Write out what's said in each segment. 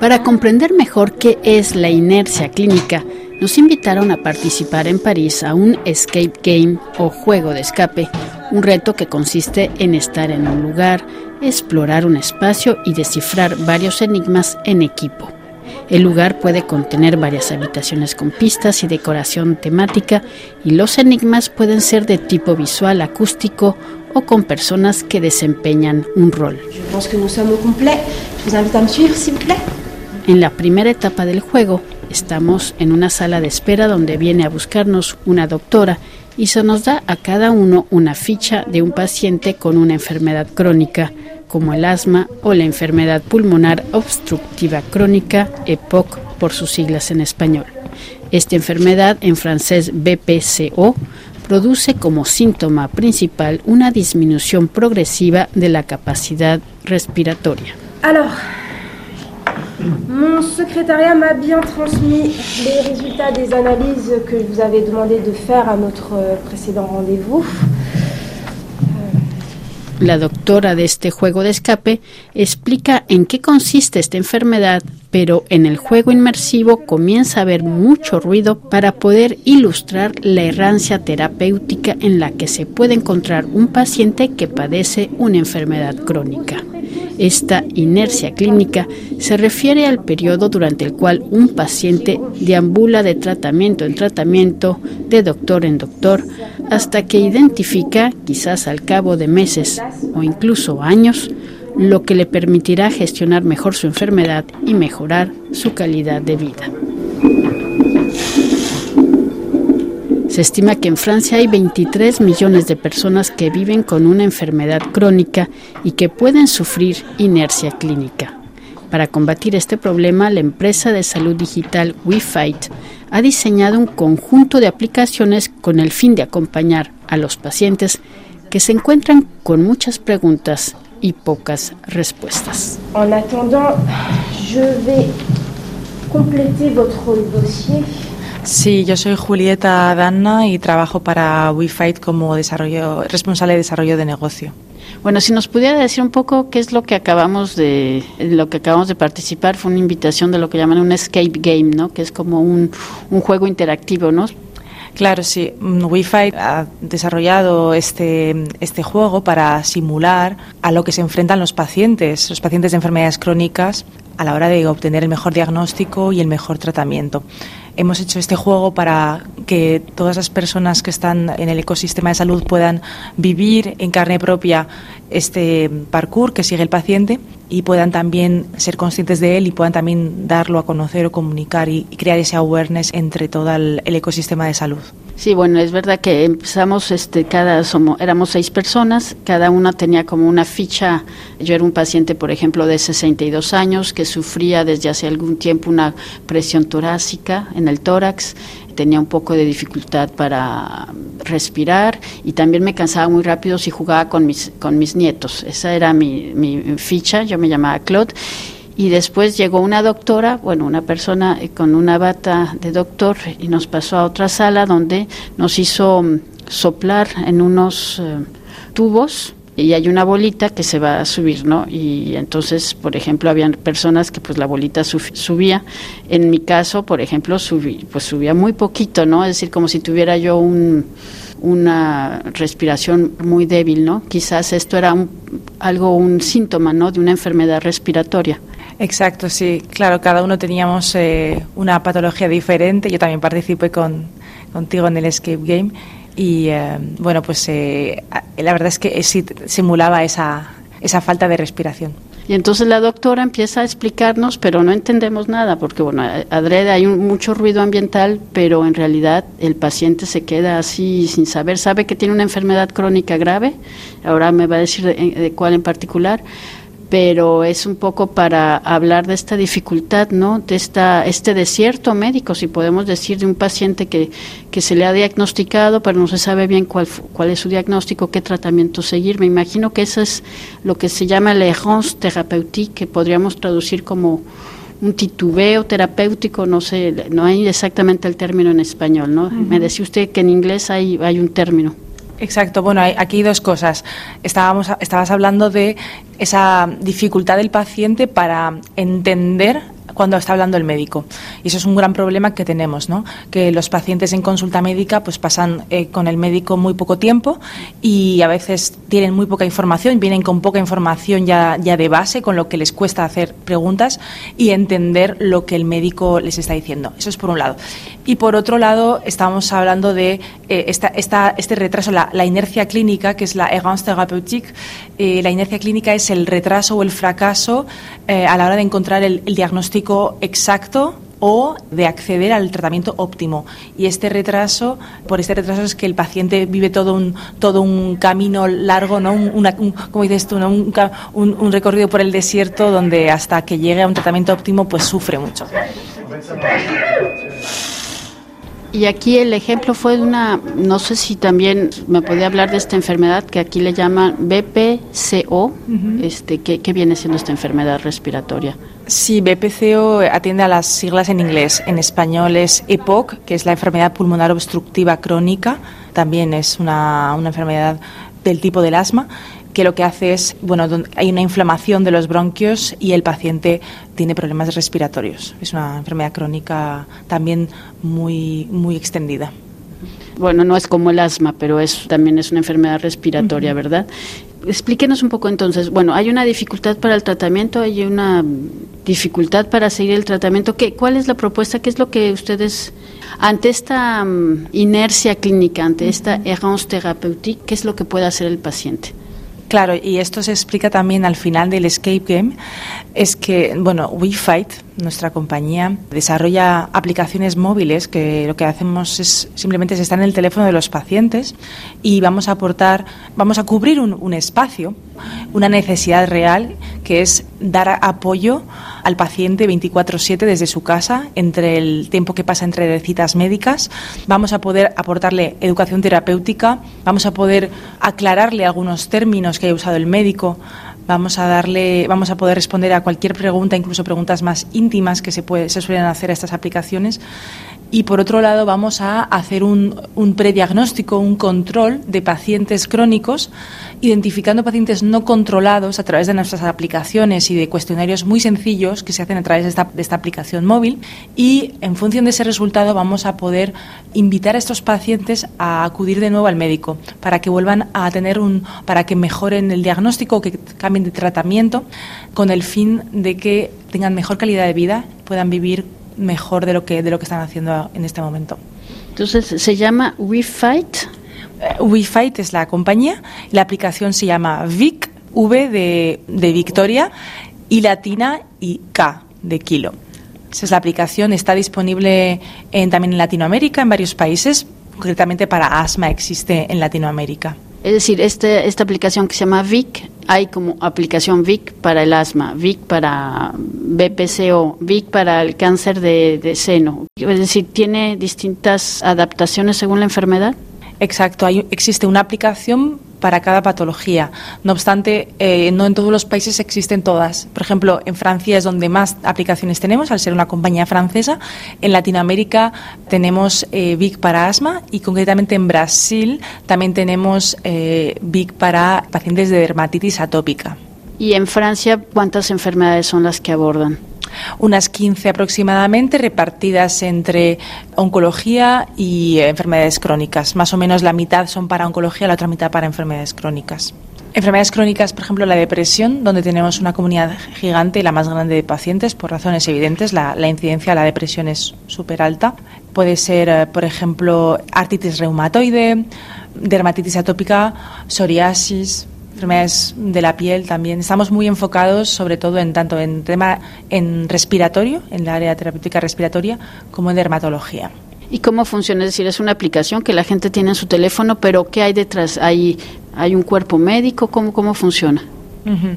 Para comprender mejor qué es la inercia clínica, nos invitaron a participar en París a un escape game o juego de escape, un reto que consiste en estar en un lugar, explorar un espacio y descifrar varios enigmas en equipo. El lugar puede contener varias habitaciones con pistas y decoración temática y los enigmas pueden ser de tipo visual, acústico o con personas que desempeñan un rol. En la primera etapa del juego estamos en una sala de espera donde viene a buscarnos una doctora y se nos da a cada uno una ficha de un paciente con una enfermedad crónica como el asma o la enfermedad pulmonar obstructiva crónica, EPOC por sus siglas en español. Esta enfermedad, en francés BPCO, produce como síntoma principal una disminución progresiva de la capacidad respiratoria. Alors, mon secrétariat m'a bien transmis les résultats des analyses que je vous avais demandé de faire à notre précédent rendez-vous. La doctora de este juego de escape explica en qué consiste esta enfermedad, pero en el juego inmersivo comienza a haber mucho ruido para poder ilustrar la errancia terapéutica en la que se puede encontrar un paciente que padece una enfermedad crónica. Esta inercia clínica se refiere al periodo durante el cual un paciente deambula de tratamiento en tratamiento, de doctor en doctor, hasta que identifica, quizás al cabo de meses o incluso años, lo que le permitirá gestionar mejor su enfermedad y mejorar su calidad de vida. Se estima que en Francia hay 23 millones de personas que viven con una enfermedad crónica y que pueden sufrir inercia clínica. Para combatir este problema, la empresa de salud digital WeFight ha diseñado un conjunto de aplicaciones con el fin de acompañar a los pacientes que se encuentran con muchas preguntas y pocas respuestas. En attendant, je vais compléter votre dossier. Sí, yo soy Julieta Danna y trabajo para WeFight como desarrollo, responsable de desarrollo de negocio. Bueno, si nos pudiera decir un poco qué es lo que acabamos de lo que acabamos de participar fue una invitación de lo que llaman un escape game, ¿no? Que es como un, un juego interactivo, ¿no? Claro, sí. Wi-Fi ha desarrollado este, este juego para simular a lo que se enfrentan los pacientes, los pacientes de enfermedades crónicas, a la hora de obtener el mejor diagnóstico y el mejor tratamiento. Hemos hecho este juego para que todas las personas que están en el ecosistema de salud puedan vivir en carne propia este parkour que sigue el paciente y puedan también ser conscientes de él y puedan también darlo a conocer o comunicar y, crear ese awareness entre todo el, el ecosistema de salud. Sí, bueno, es verdad que empezamos, este, cada, somos, éramos seis personas, cada una tenía como una ficha. Yo era un paciente, por ejemplo, de 62 años que sufría desde hace algún tiempo una presión torácica en el tórax, tenía un poco de dificultad para respirar y también me cansaba muy rápido si jugaba con mis, con mis nietos. Esa era mi, mi ficha, yo me llamaba Claude y después llegó una doctora, bueno, una persona con una bata de doctor y nos pasó a otra sala donde nos hizo soplar en unos eh, tubos y hay una bolita que se va a subir, ¿no? Y entonces, por ejemplo, habían personas que pues la bolita subía. En mi caso, por ejemplo, subí, pues subía muy poquito, ¿no? Es decir, como si tuviera yo un, una respiración muy débil, ¿no? Quizás esto era un, algo, un síntoma, ¿no? De una enfermedad respiratoria. Exacto, sí. Claro, cada uno teníamos eh, una patología diferente. Yo también participé con, contigo en el escape game y eh, bueno, pues eh, la verdad es que simulaba esa, esa falta de respiración. Y entonces la doctora empieza a explicarnos, pero no entendemos nada, porque bueno, adrede hay un, mucho ruido ambiental, pero en realidad el paciente se queda así sin saber, sabe que tiene una enfermedad crónica grave, ahora me va a decir de, de cuál en particular, pero es un poco para hablar de esta dificultad, ¿no? De esta, este desierto médico, si podemos decir, de un paciente que, que se le ha diagnosticado, pero no se sabe bien cuál, cuál es su diagnóstico, qué tratamiento seguir. Me imagino que eso es lo que se llama la errance thérapeutique, que podríamos traducir como un titubeo terapéutico, no sé, no hay exactamente el término en español, ¿no? Uh -huh. Me decía usted que en inglés hay, hay un término. Exacto, bueno, hay, aquí hay dos cosas. Estábamos, estabas hablando de esa dificultad del paciente para entender cuando está hablando el médico. Y eso es un gran problema que tenemos, ¿no? Que los pacientes en consulta médica pues pasan eh, con el médico muy poco tiempo y a veces tienen muy poca información, vienen con poca información ya, ya de base, con lo que les cuesta hacer preguntas y entender lo que el médico les está diciendo. Eso es por un lado. Y por otro lado, estamos hablando de eh, esta, este retraso, la, la, inercia clínica, que es la errance thérapeutique. Eh, la inercia clínica es el retraso o el fracaso a la hora de encontrar el, el diagnóstico exacto o de acceder al tratamiento óptimo. Y este retraso, por este retraso es que el paciente vive todo un, todo un camino largo, ¿no? Un, como dices tú, un, un, recorrido por el desierto donde hasta que llegue a un tratamiento óptimo pues sufre mucho. Y aquí el ejemplo fue de una, no sé si también me podía hablar de esta enfermedad que aquí le llaman BPCO, este, ¿qué, ¿qué viene siendo esta enfermedad respiratoria? Sí, BPCO atiende a las siglas en inglés. En español es EPOC, que es la enfermedad pulmonar obstructiva crónica. También es una, una enfermedad del tipo del asma que lo que hace es, bueno, hay una inflamación de los bronquios y el paciente tiene problemas respiratorios. Es una enfermedad crónica también muy, muy extendida. Bueno, no es como el asma, pero es, también es una enfermedad respiratoria, ¿verdad? Explíquenos un poco entonces. Bueno, hay una dificultad para el tratamiento, hay una dificultad para seguir el tratamiento. ¿Qué, ¿Cuál es la propuesta? ¿Qué es lo que ustedes, ante esta um, inercia clínica, ante esta errance thérapeutique, qué es lo que puede hacer el paciente? Claro, y esto se explica también al final del Escape Game, es que, bueno, WeFight, nuestra compañía, desarrolla aplicaciones móviles que lo que hacemos es simplemente estar en el teléfono de los pacientes y vamos a aportar, vamos a cubrir un, un espacio, una necesidad real que es dar apoyo al paciente 24/7 desde su casa, entre el tiempo que pasa entre citas médicas. Vamos a poder aportarle educación terapéutica, vamos a poder aclararle algunos términos que haya usado el médico, vamos a darle, vamos a poder responder a cualquier pregunta, incluso preguntas más íntimas que se, puede, se suelen hacer a estas aplicaciones. Y por otro lado, vamos a hacer un, un prediagnóstico, un control de pacientes crónicos, identificando pacientes no controlados a través de nuestras aplicaciones y de cuestionarios muy sencillos que se hacen a través de esta, de esta aplicación móvil. Y en función de ese resultado, vamos a poder invitar a estos pacientes a acudir de nuevo al médico para que vuelvan a tener un, para que mejoren el diagnóstico, que cambien de tratamiento, con el fin de que tengan mejor calidad de vida, puedan vivir mejor de lo que de lo que están haciendo en este momento. Entonces se llama WeFight. Uh, WeFight es la compañía, la aplicación se llama Vic, V de, de Victoria y latina y K de kilo. Esa es la aplicación, está disponible en, también en Latinoamérica, en varios países, concretamente para asma existe en Latinoamérica. Es decir, este, esta aplicación que se llama VIC, hay como aplicación VIC para el asma, VIC para BPCO, VIC para el cáncer de, de seno. Es decir, ¿tiene distintas adaptaciones según la enfermedad? Exacto, hay, existe una aplicación para cada patología. No obstante, eh, no en todos los países existen todas. Por ejemplo, en Francia es donde más aplicaciones tenemos, al ser una compañía francesa. En Latinoamérica tenemos eh, para asma y concretamente en Brasil también tenemos eh, para pacientes de dermatitis atópica. ¿Y en Francia cuántas enfermedades son las que abordan? Unas 15 aproximadamente, repartidas entre oncología y enfermedades crónicas. Más o menos la mitad son para oncología, la otra mitad para enfermedades crónicas. Enfermedades crónicas, por ejemplo, la depresión, donde tenemos una comunidad gigante y la más grande de pacientes, por razones evidentes, la, la incidencia de la depresión es súper alta. Puede ser, eh, por ejemplo, artritis reumatoide, dermatitis atópica, psoriasis, enfermedades de la piel también. Estamos muy enfocados sobre todo en tanto en tema en respiratorio, en la área terapéutica respiratoria, como en dermatología. ¿Y cómo funciona? Es decir, es una aplicación que la gente tiene en su teléfono, pero ¿qué hay detrás? ¿Hay, hay un cuerpo médico? ¿Cómo, cómo funciona? Uh -huh.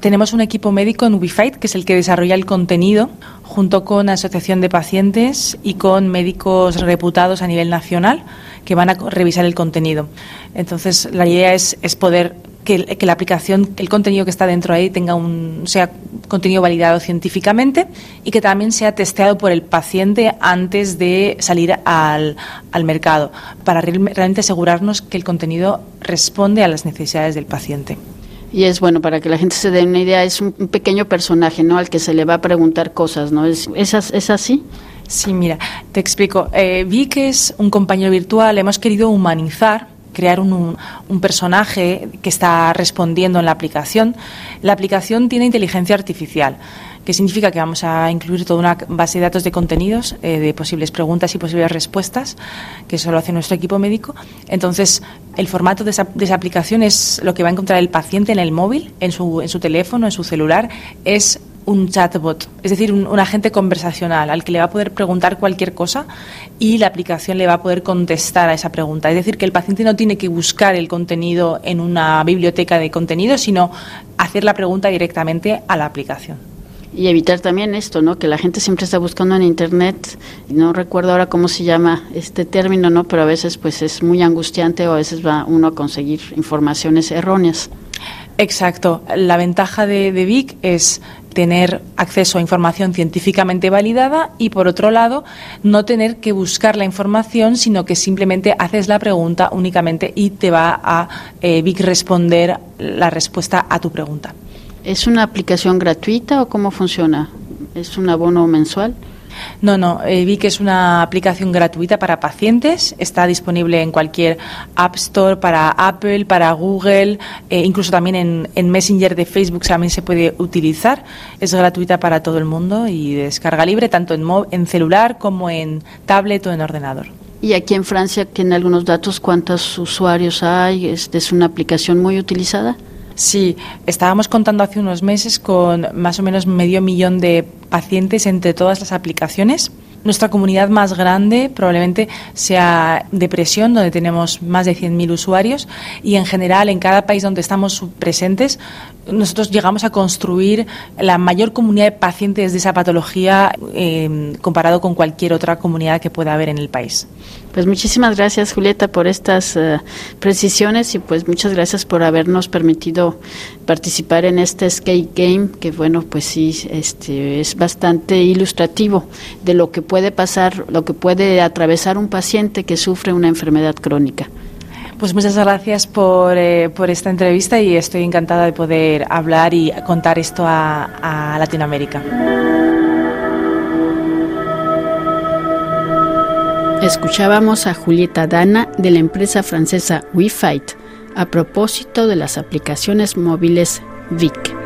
Tenemos un equipo médico en Ubifight, que es el que desarrolla el contenido, junto con asociación de pacientes y con médicos reputados a nivel nacional que van a revisar el contenido. Entonces, la idea es, es poder que, la aplicación, el contenido que está dentro ahí tenga un, sea contenido validado científicamente y que también sea testeado por el paciente antes de salir al, al mercado, para realmente asegurarnos que el contenido responde a las necesidades del paciente. Y es bueno, para que la gente se dé una idea, es un, pequeño personaje, ¿no? Al que se le va a preguntar cosas, ¿no? ¿Es, es, así? Sí, mira, te explico. Eh, vi que es un compañero virtual, hemos querido humanizar crear un, un, personaje que está respondiendo en la aplicación. La aplicación tiene inteligencia artificial que significa que vamos a incluir toda una base de datos de contenidos, eh, de posibles preguntas y posibles respuestas, que eso lo hace nuestro equipo médico. Entonces, el formato de esa, de esa aplicación es lo que va a encontrar el paciente en el móvil, en su, en su teléfono, en su celular, es un chatbot, es decir, un, agente conversacional al que le va a poder preguntar cualquier cosa y la aplicación le va a poder contestar a esa pregunta. Es decir, que el paciente no tiene que buscar el contenido en una biblioteca de contenido, sino hacer la pregunta directamente a la aplicación y evitar también esto, ¿no? Que la gente siempre está buscando en internet, no recuerdo ahora cómo se llama este término, ¿no? Pero a veces pues es muy angustiante o a veces va uno a conseguir informaciones erróneas. Exacto. La ventaja de, de Vic es tener acceso a información científicamente validada y, por otro lado, no tener que buscar la información, sino que simplemente haces la pregunta únicamente y te va a eh, Vic responder la respuesta a tu pregunta. ¿Es una aplicación gratuita o cómo funciona? ¿Es un abono mensual? No, no, eh, vi que es una aplicación gratuita para pacientes, está disponible en cualquier App Store para Apple, para Google, eh, incluso también en, en, Messenger de Facebook también se puede utilizar. Es gratuita para todo el mundo y descarga libre tanto en, en celular como en tablet o en ordenador. Y aquí en Francia tiene algunos datos, ¿cuántos usuarios hay? es una aplicación muy utilizada? Sí, estábamos contando hace unos meses con más o menos medio millón de pacientes entre todas las aplicaciones. Nuestra comunidad más grande probablemente sea depresión, donde tenemos más de 100.000 usuarios, y en general en cada país donde estamos presentes, nosotros llegamos a construir la mayor comunidad de pacientes de esa patología eh, comparado con cualquier otra comunidad que pueda haber en el país. Pues muchísimas gracias, Julieta, por estas uh, precisiones y pues muchas gracias por habernos permitido participar en este skate game, que bueno, pues sí, este es bastante ilustrativo de lo que puede pasar, lo que puede atravesar un paciente que sufre una enfermedad crónica. Pues muchas gracias por, eh, por esta entrevista y estoy encantada de poder hablar y contar esto a, a Latinoamérica. Escuchábamos a Julieta Dana de la empresa francesa WeFight a propósito de las aplicaciones móviles VIC.